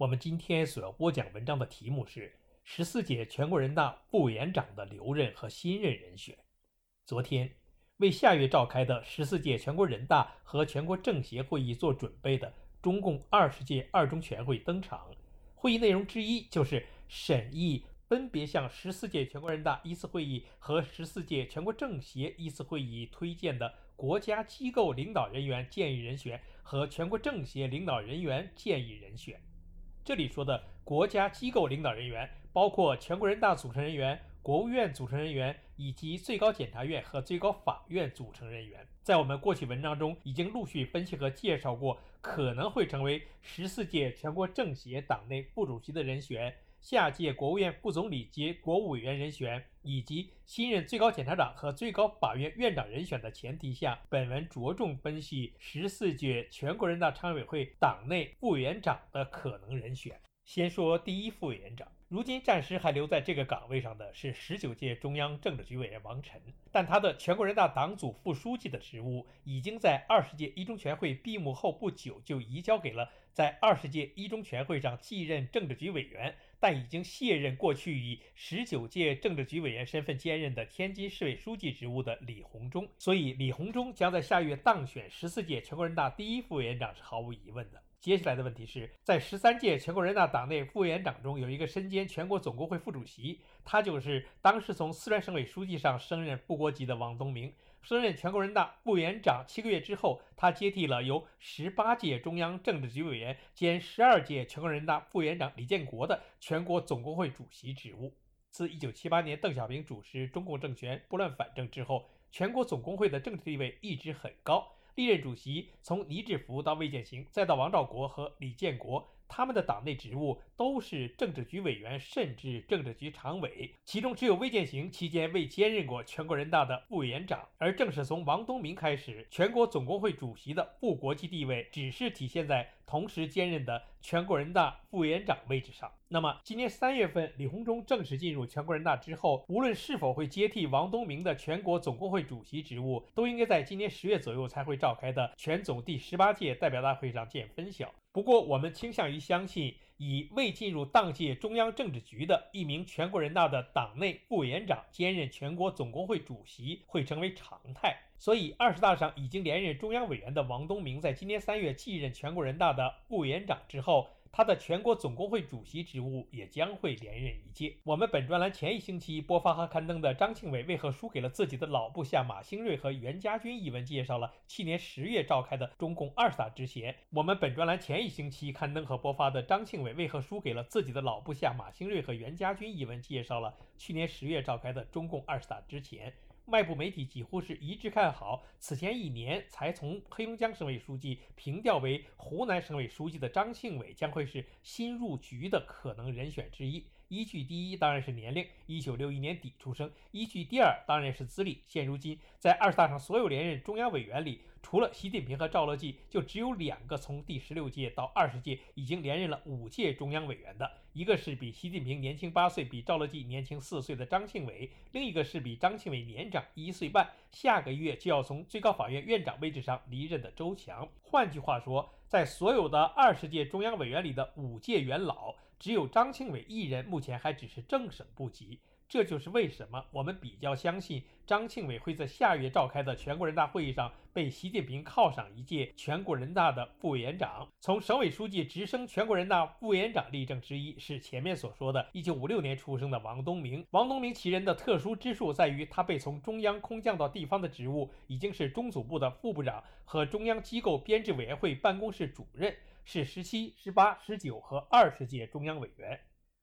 我们今天所要播讲文章的题目是十四届全国人大副委员长的留任和新任人选。昨天，为下月召开的十四届全国人大和全国政协会议做准备的中共二十届二中全会登场。会议内容之一就是审议分别向十四届全国人大一次会议和十四届全国政协一次会议推荐的国家机构领导人员建议人选和全国政协领导人员建议人选。这里说的国家机构领导人员，包括全国人大组成人员、国务院组成人员以及最高检察院和最高法院组成人员。在我们过去文章中已经陆续分析和介绍过，可能会成为十四届全国政协党内副主席的人选。下届国务院副总理及国务委员人选，以及新任最高检察长和最高法院院长人选的前提下，本文着重分析十四届全国人大常委会党内副委员长的可能人选。先说第一副委员长，如今暂时还留在这个岗位上的是十九届中央政治局委员王晨，但他的全国人大党组副书记的职务已经在二十届一中全会闭幕后不久就移交给了在二十届一中全会上继任政治局委员。但已经卸任过去以十九届政治局委员身份兼任的天津市委书记职务的李鸿忠，所以李鸿忠将在下月当选十四届全国人大第一副委员长是毫无疑问的。接下来的问题是在十三届全国人大党内副委员长中，有一个身兼全国总工会副主席，他就是当时从四川省委书记上升任副国级的王东明。升任全国人大副委员长七个月之后，他接替了由十八届中央政治局委员兼十二届全国人大副委员长李建国的全国总工会主席职务。自一九七八年邓小平主持中共政权拨乱反正之后，全国总工会的政治地位一直很高。历任主席从倪志福到魏建行，再到王兆国和李建国。他们的党内职务都是政治局委员，甚至政治局常委，其中只有魏建行期间未兼任过全国人大的副委员长。而正是从王东明开始，全国总工会主席的副国际地位只是体现在同时兼任的全国人大副委员长位置上。那么，今年三月份李鸿忠正式进入全国人大之后，无论是否会接替王东明的全国总工会主席职务，都应该在今年十月左右才会召开的全总第十八届代表大会上见分晓。不过，我们倾向于相信，以未进入当届中央政治局的一名全国人大的党内副委员长兼任全国总工会主席会成为常态。所以，二十大上已经连任中央委员的王东明，在今年三月继任全国人大的副委员长之后。他的全国总工会主席职务也将会连任一届。我们本专栏前一星期播发和刊登的张庆伟为何输给了自己的老部下马兴瑞和袁家军一文，介绍了去年十月召开的中共二十大之前。我们本专栏前一星期刊登和播发的张庆伟为何输给了自己的老部下马兴瑞和袁家军一文，介绍了去年十月召开的中共二十大之前。外部媒体几乎是一致看好，此前一年才从黑龙江省委书记平调为湖南省委书记的张庆伟将会是新入局的可能人选之一。依据第一当然是年龄，一九六一年底出生；依据第二当然是资历。现如今在二十大上所有连任中央委员里，除了习近平和赵乐际，就只有两个从第十六届到二十届已经连任了五届中央委员的，一个是比习近平年轻八岁、比赵乐际年轻四岁的张庆伟，另一个是比张庆伟年长一岁半，下个月就要从最高法院院长位置上离任的周强。换句话说，在所有的二十届中央委员里的五届元老，只有张庆伟一人目前还只是正省部级。这就是为什么我们比较相信张庆伟会在下月召开的全国人大会议上被习近平犒赏一届全国人大的副委员长。从省委书记直升全国人大副委员长例证之一是前面所说的1956年出生的王东明。王东明其人的特殊之处在于，他被从中央空降到地方的职务已经是中组部的副部长和中央机构编制委员会办公室主任，是十七、十八、十九和二十届中央委员。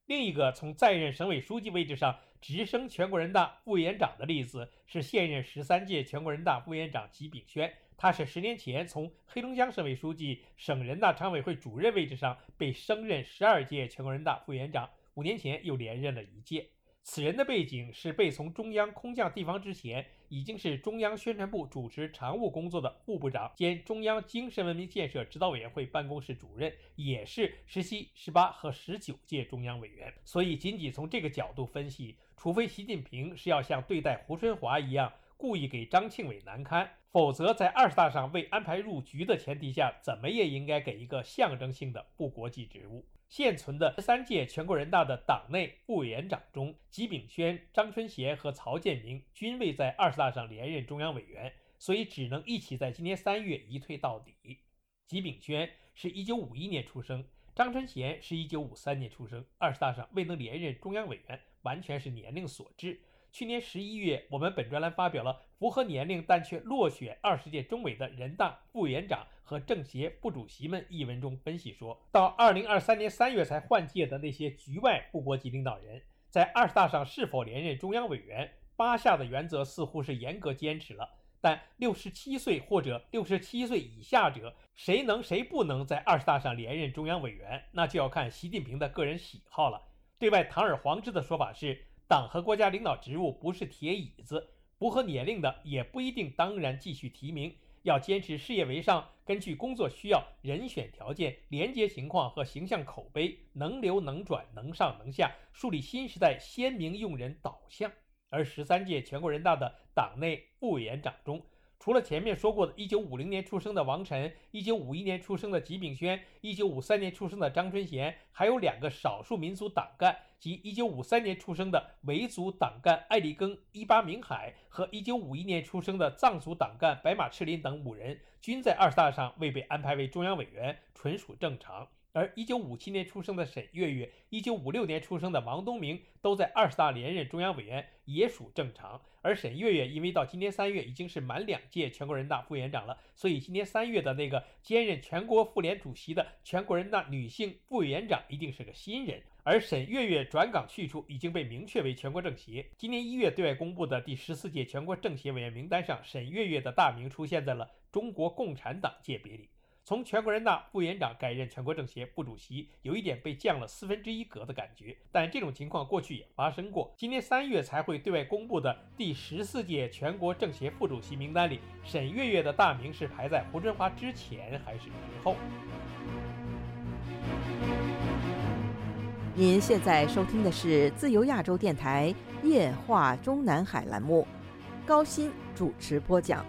另一个从在任省委书记位置上直升全国人大副委员长的例子是现任十三届全国人大副委员长吉炳轩，他是十年前从黑龙江省委书记、省人大常委会主任位置上被升任十二届全国人大副委员长，五年前又连任了一届。此人的背景是被从中央空降地方之前，已经是中央宣传部主持常务工作的副部长兼中央精神文明建设指导委员会办公室主任，也是十七、十八和十九届中央委员。所以，仅仅从这个角度分析，除非习近平是要像对待胡春华一样，故意给张庆伟难堪，否则在二十大上未安排入局的前提下，怎么也应该给一个象征性的部国际职务。现存的十三届全国人大的党内副委员长中，吉炳轩、张春贤和曹建明均未在二十大上连任中央委员，所以只能一起在今年三月一退到底。吉炳轩是一九五一年出生，张春贤是一九五三年出生，二十大上未能连任中央委员，完全是年龄所致。去年十一月，我们本专栏发表了符合年龄但却落选二十届中委的人大副委员长。和政协副主席们一文中分析说，到二零二三年三月才换届的那些局外部国级领导人，在二十大上是否连任中央委员，八下的原则似乎是严格坚持了。但六十七岁或者六十七岁以下者，谁能谁不能在二十大上连任中央委员，那就要看习近平的个人喜好了。对外堂而皇之的说法是，党和国家领导职务不是铁椅子，不合年龄的也不一定当然继续提名。要坚持事业为上，根据工作需要、人选条件、廉洁情况和形象口碑，能留能转、能上能下，树立新时代鲜明用人导向。而十三届全国人大的党内副委员长中，除了前面说过的1950年出生的王晨，1951年出生的吉炳轩，1953年出生的张春贤，还有两个少数民族党干，即1953年出生的维族党干艾立庚、伊巴明海和1951年出生的藏族党干白马赤林等五人，均在二十大上未被安排为中央委员，纯属正常。而1957年出生的沈月月，1956年出生的王东明都在二十大连任中央委员，也属正常。而沈月月因为到今年三月已经是满两届全国人大副委员长了，所以今年三月的那个兼任全国妇联主席的全国人大女性副委员长一定是个新人。而沈月月转岗去处已经被明确为全国政协。今年一月对外公布的第十四届全国政协委员名单上，沈月月的大名出现在了中国共产党界别里。从全国人大副委员长改任全国政协副主席，有一点被降了四分之一格的感觉。但这种情况过去也发生过。今年三月才会对外公布的第十四届全国政协副主席名单里，沈月月的大名是排在胡春华之前还是之后？您现在收听的是自由亚洲电台夜话中南海栏目，高鑫主持播讲。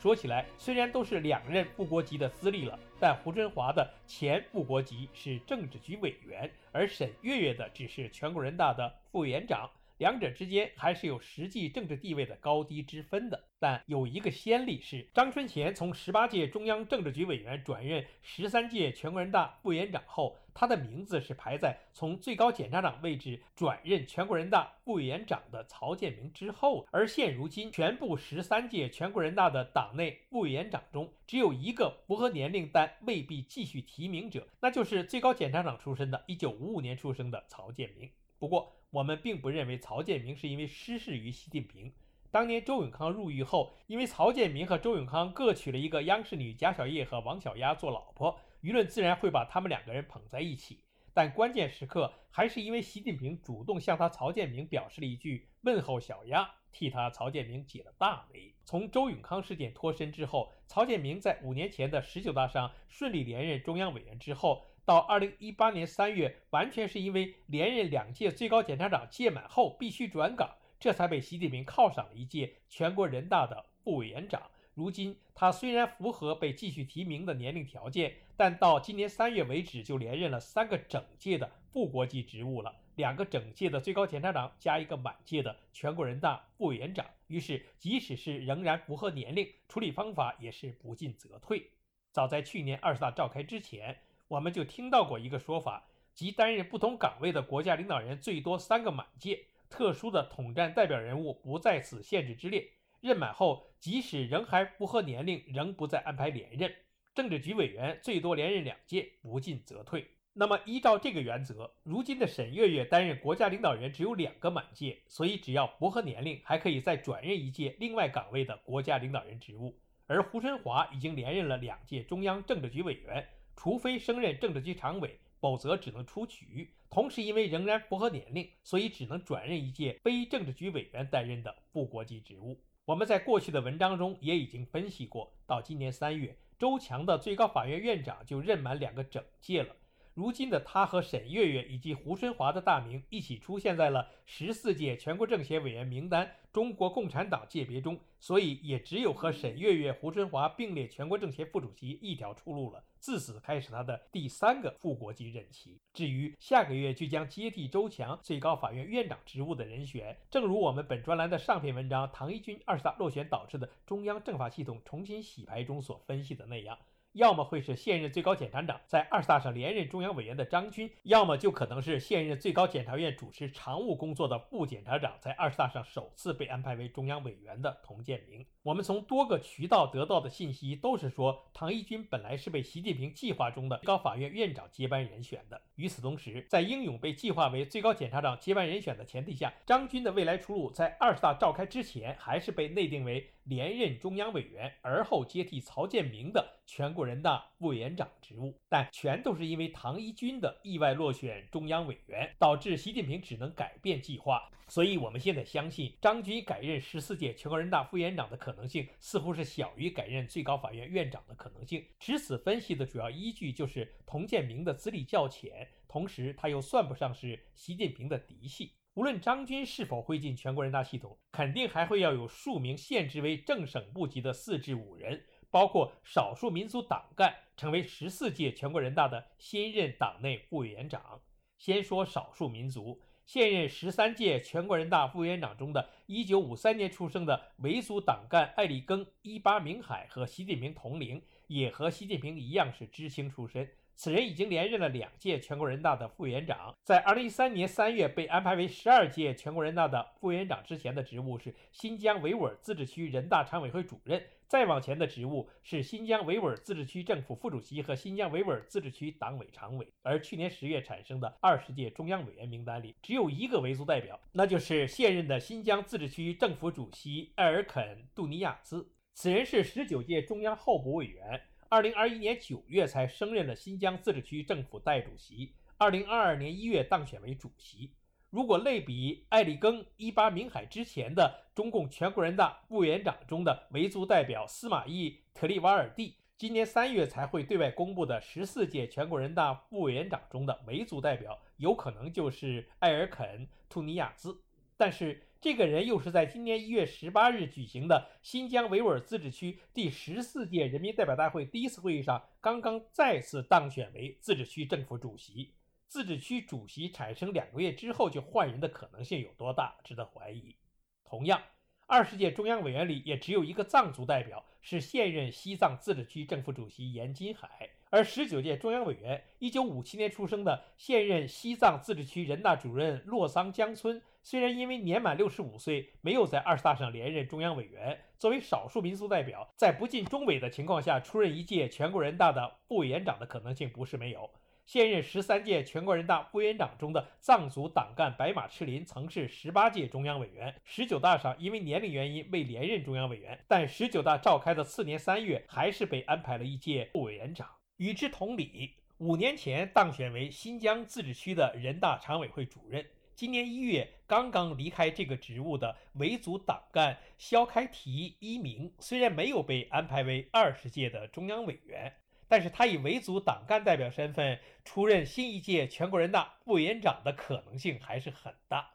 说起来，虽然都是两任副国级的资历了，但胡春华的前副国级是政治局委员，而沈月月的只是全国人大的副委员长。两者之间还是有实际政治地位的高低之分的，但有一个先例是张春贤从十八届中央政治局委员转任十三届全国人大副委员长后，他的名字是排在从最高检察长位置转任全国人大副委员长的曹建明之后。而现如今，全部十三届全国人大的党内副委员长中，只有一个符合年龄但未必继续提名者，那就是最高检察长出身的1955年出生的曹建明。不过，我们并不认为曹建明是因为失势于习近平。当年周永康入狱后，因为曹建明和周永康各娶了一个央视女贾小叶和王小丫做老婆，舆论自然会把他们两个人捧在一起。但关键时刻，还是因为习近平主动向他曹建明表示了一句问候，小丫替他曹建明解了大围。从周永康事件脱身之后，曹建明在五年前的十九大上顺利连任中央委员之后。到二零一八年三月，完全是因为连任两届最高检察长届满后必须转岗，这才被习近平犒赏了一届全国人大的副委员长。如今他虽然符合被继续提名的年龄条件，但到今年三月为止就连任了三个整届的副国级职务了，两个整届的最高检察长加一个满届的全国人大副委员长。于是，即使是仍然符合年龄，处理方法也是不进则退。早在去年二十大召开之前。我们就听到过一个说法，即担任不同岗位的国家领导人最多三个满届，特殊的统战代表人物不在此限制之列。任满后，即使仍还符合年龄，仍不再安排连任。政治局委员最多连任两届，不进则退。那么，依照这个原则，如今的沈月月担任国家领导人只有两个满届，所以只要符合年龄，还可以再转任一届另外岗位的国家领导人职务。而胡春华已经连任了两届中央政治局委员，除非升任政治局常委，否则只能出局。同时，因为仍然符合年龄，所以只能转任一届非政治局委员担任的副国级职务。我们在过去的文章中也已经分析过，到今年三月，周强的最高法院院长就任满两个整届了。如今的他和沈月月以及胡春华的大名一起出现在了十四届全国政协委员名单中国共产党界别中，所以也只有和沈月月、胡春华并列全国政协副主席一条出路了。自此开始他的第三个副国级任期。至于下个月就将接替周强最高法院院长职务的人选，正如我们本专栏的上篇文章《唐一军二十大落选导致的中央政法系统重新洗牌》中所分析的那样。要么会是现任最高检察长在二十大上连任中央委员的张军，要么就可能是现任最高检察院主持常务工作的副检察长在二十大上首次被安排为中央委员的童建明。我们从多个渠道得到的信息都是说，唐一军本来是被习近平计划中的最高法院院长接班人选的。与此同时，在英勇被计划为最高检察长接班人选的前提下，张军的未来出路在二十大召开之前还是被内定为连任中央委员，而后接替曹建明的全国人大副委员长职务。但全都是因为唐一军的意外落选中央委员，导致习近平只能改变计划。所以，我们现在相信张军改任十四届全国人大副委员长的可能性，似乎是小于改任最高法院院长的可能性。持此分析的主要依据就是童建明的资历较浅，同时他又算不上是习近平的嫡系。无论张军是否会进全国人大系统，肯定还会要有数名现职为正省部级的四至五人，包括少数民族党干，成为十四届全国人大的新任党内副委员长。先说少数民族。现任十三届全国人大副委员长中的1953年出生的维族党干艾立庚、伊巴明海和习近平同龄，也和习近平一样是知青出身。此人已经连任了两届全国人大的副委员长，在2013年3月被安排为十二届全国人大的副委员长之前的职务是新疆维吾尔自治区人大常委会主任。再往前的职务是新疆维吾尔自治区政府副主席和新疆维吾尔自治区党委常委，而去年十月产生的二十届中央委员名单里只有一个维族代表，那就是现任的新疆自治区政府主席艾尔肯·杜尼亚兹。此人是十九届中央候补委员，二零二一年九月才升任了新疆自治区政府代主席，二零二二年一月当选为主席。如果类比艾立庚、伊巴明海之前的中共全国人大副委员长中的维族代表司马懿·特里瓦尔蒂，今年三月才会对外公布的十四届全国人大副委员长中的维族代表，有可能就是艾尔肯·图尼亚兹。但是，这个人又是在今年一月十八日举行的新疆维吾尔自治区第十四届人民代表大会第一次会议上，刚刚再次当选为自治区政府主席。自治区主席产生两个月之后就换人的可能性有多大，值得怀疑。同样，二十届中央委员里也只有一个藏族代表，是现任西藏自治区政府主席严金海。而十九届中央委员，一九五七年出生的现任西藏自治区人大主任洛桑江村，虽然因为年满六十五岁，没有在二十大上连任中央委员，作为少数民族代表，在不进中委的情况下出任一届全国人大的副委员长的可能性不是没有。现任十三届全国人大副委员长中的藏族党干白马赤林，曾是十八届中央委员。十九大上因为年龄原因未连任中央委员，但十九大召开的次年三月，还是被安排了一届副委员长。与之同理，五年前当选为新疆自治区的人大常委会主任，今年一月刚刚离开这个职务的维族党干肖开提一明，虽然没有被安排为二十届的中央委员。但是他以维族党干代表身份出任新一届全国人大副委员长的可能性还是很大。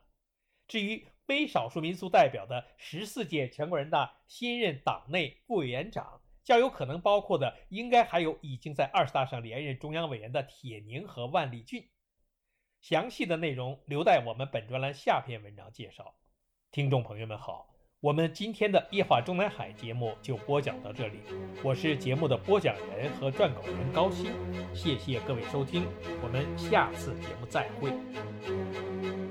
至于非少数民族代表的十四届全国人大新任党内副委员长，较有可能包括的应该还有已经在二十大上连任中央委员的铁凝和万立俊。详细的内容留待我们本专栏下篇文章介绍。听众朋友们好。我们今天的夜话中南海节目就播讲到这里，我是节目的播讲人和撰稿人高鑫，谢谢各位收听，我们下次节目再会。